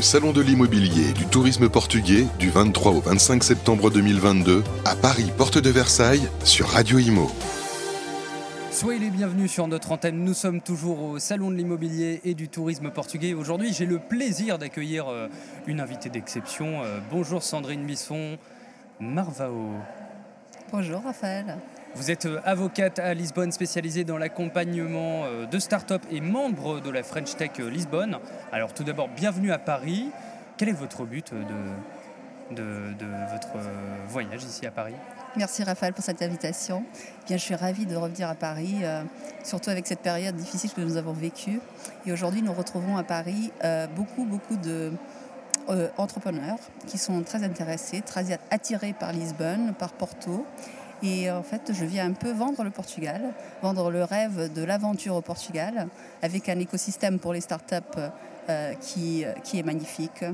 le Salon de l'immobilier et du tourisme portugais du 23 au 25 septembre 2022 à Paris, porte de Versailles, sur Radio Imo. Soyez les bienvenus sur notre antenne. Nous sommes toujours au Salon de l'immobilier et du tourisme portugais. Aujourd'hui, j'ai le plaisir d'accueillir euh, une invitée d'exception. Euh, bonjour Sandrine Bisson, Marvao. Bonjour Raphaël. Vous êtes euh, avocate à Lisbonne spécialisée dans l'accompagnement de start-up et membre de la French Tech Lisbonne. Alors tout d'abord, bienvenue à Paris. Quel est votre but de, votre voyage ici à Paris? Merci Raphaël pour cette invitation. Bien, je suis ravie de revenir à Paris, euh, surtout avec cette période difficile que nous avons vécue. Et aujourd'hui, nous retrouvons à Paris euh, beaucoup, beaucoup de euh, entrepreneurs qui sont très intéressés, très attirés par Lisbonne, par Porto. Et en fait, je viens un peu vendre le Portugal, vendre le rêve de l'aventure au Portugal, avec un écosystème pour les startups qui, qui est magnifique,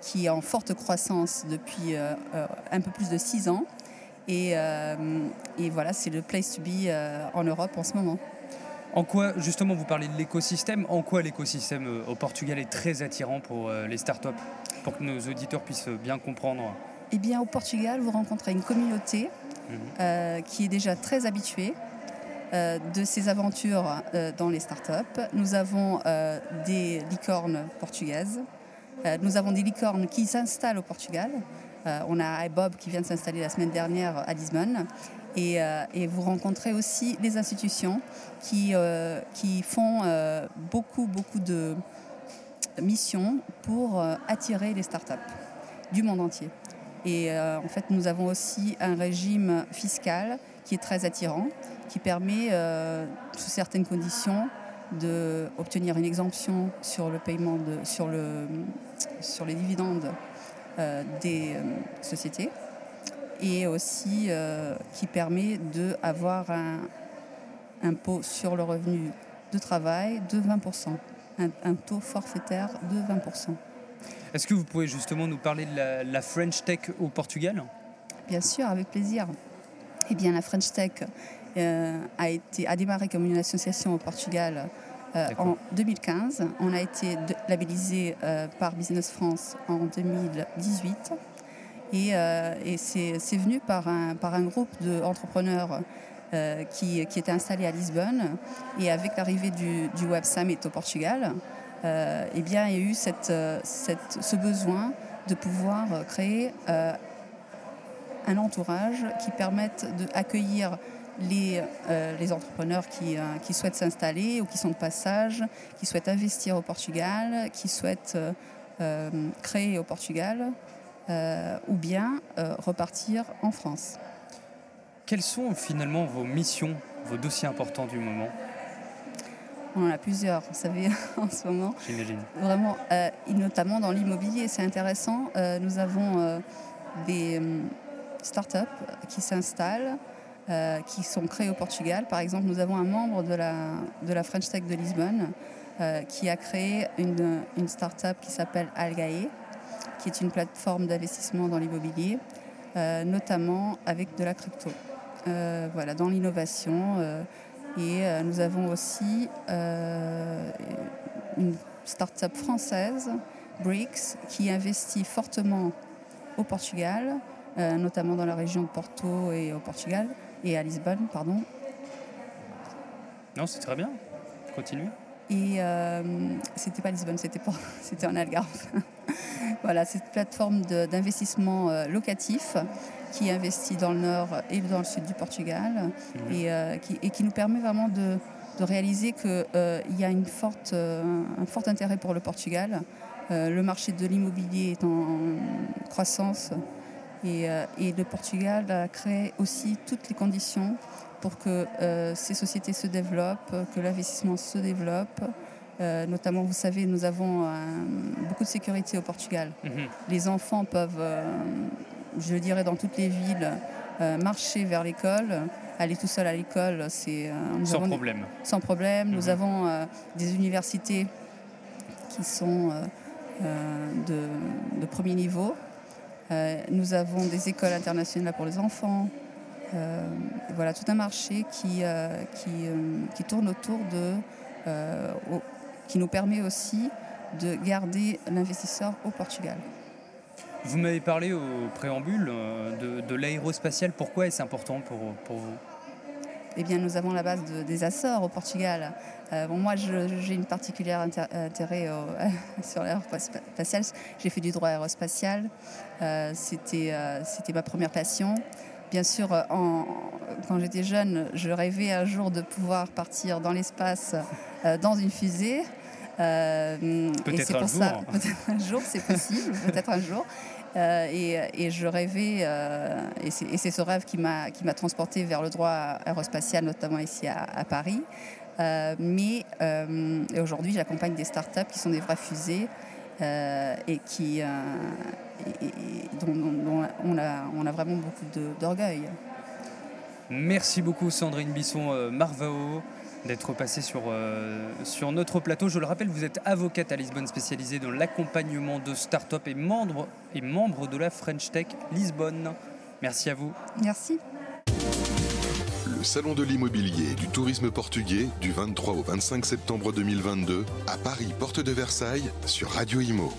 qui est en forte croissance depuis un peu plus de six ans euh, et, voilà, c'est le place to be euh, en Europe en ce moment. En quoi, justement, vous parlez de l'écosystème, en quoi l'écosystème euh, au Portugal est très attirant pour les startups, pour que nos auditeurs puissent bien comprendre? Eh bien, au Portugal, vous rencontrez une communauté mhm. qui est déjà très habituée de ces aventures dans les startups. Nous avons des licornes portugaises, nous avons des licornes qui s'installent au Portugal. Euh, on a iBob qui vient de s'installer la semaine dernière à Lisbonne. Et, euh, vous rencontrez aussi les institutions euh, qui font beaucoup, beaucoup de missions pour attirer les startups du monde entier. Et en fait, nous avons aussi un régime fiscal qui est très attirant, qui permet, sous certaines conditions, d'obtenir une exemption sur le paiement de, sur, le, sur les dividendes euh, des euh, sociétés et aussi euh, qui permet d'avoir un impôt sur le revenu de travail de 20%, un, taux forfaitaire de 20%. Est-ce que vous pouvez justement nous parler de la, French Tech au Portugal? Bien sûr, avec plaisir. Eh bien, la French Tech a, été, a démarré comme une association au Portugal euh, en 2015. On a été labellisé euh, par Business France en 2018. Et, euh, et c'est venu par un, par un groupe d'entrepreneurs qui, qui était installé à Lisbonne. Et avec l'arrivée du, du, Web Summit au Portugal, eh bien, il y a eu cette, ce besoin de pouvoir créer un entourage qui permette d'accueillir les, euh, entrepreneurs qui, euh, souhaitent s'installer ou qui sont de passage, qui souhaitent investir au Portugal, qui souhaitent euh, créer au Portugal ou bien repartir en France. Quelles sont finalement vos missions, vos dossiers importants du moment? On en a plusieurs, vous savez, en ce moment. J'imagine. Vraiment, notamment dans l'immobilier, c'est intéressant. nous avons des startups qui s'installent, euh, qui sont créés au Portugal. Par exemple, nous avons un membre de la, de la French Tech de Lisbonne euh, qui a créé une, une start-up qui s'appelle Algae, qui est une plateforme d'investissement dans l'immobilier, euh, notamment avec de la crypto. voilà, dans l'innovation. Et nous avons aussi une start-up française, BRICS, qui investit fortement au Portugal, notamment dans la région de Porto et au Portugal, et à Lisbonne, pardon. Non, c'est très bien. Continue. Et euh, c'était pas Lisbonne, c'était en Algarve. voilà, cette plateforme d'investissement euh, locatif qui investit dans le nord et dans le sud du Portugal et, euh, qui, et, qui, nous permet vraiment de, de réaliser qu'il euh, y a une forte, un fort intérêt pour le Portugal. le marché de l'immobilier est en croissance euh, et, le Portugal a créé aussi toutes les conditions pour que ces sociétés se développent, que l'investissement se développe. Euh, notamment, vous savez, nous avons beaucoup de sécurité au Portugal. Mhm. Les enfants peuvent, je dirais, dans toutes les villes, marcher vers l'école. Aller tout seul à l'école, c'est sans, problème. sans problème. Nous mhm. avons des universités qui sont de, premier niveau. Euh, nous avons des écoles internationales pour les enfants. Euh, voilà, tout un marché qui, euh, qui, qui, tourne autour de. Qui nous permet aussi de garder l'investisseur au Portugal. Vous m'avez parlé au préambule de, de l'aérospatial. Pourquoi est-ce important pour, pour vous? Eh bien, nous avons la base des Açores au Portugal. Euh, bon, moi, j'ai une particulière intérêt sur l'aérospatial. J'ai fait du droit aérospatial. Euh, C'était euh, ma première passion. Bien sûr, en, quand j'étais jeune, je rêvais un jour de pouvoir partir dans l'espace euh, dans une fusée. peut-être un, jour. Peut-être un jour, c'est possible, peut-être un jour. Euh, et, je rêvais, euh, et c'est ce rêve qui m'a transporté vers le droit aérospatial, notamment ici à, Paris. Euh, mais aujourd'hui, j'accompagne des startups qui sont des vraies fusées et qui, dont, on, a, on, a, vraiment beaucoup d'orgueil. Merci beaucoup Sandrine Bisson Marvao d'être passé sur, euh, sur notre plateau. Je le rappelle, vous êtes avocate à Lisbonne spécialisée dans l'accompagnement de start-up et membre, et membre de la French Tech Lisbonne. Merci à vous. Merci. Salon de l'immobilier et du tourisme portugais du 23 au 25 septembre 2022 à Paris, porte de Versailles, sur Radio Imo.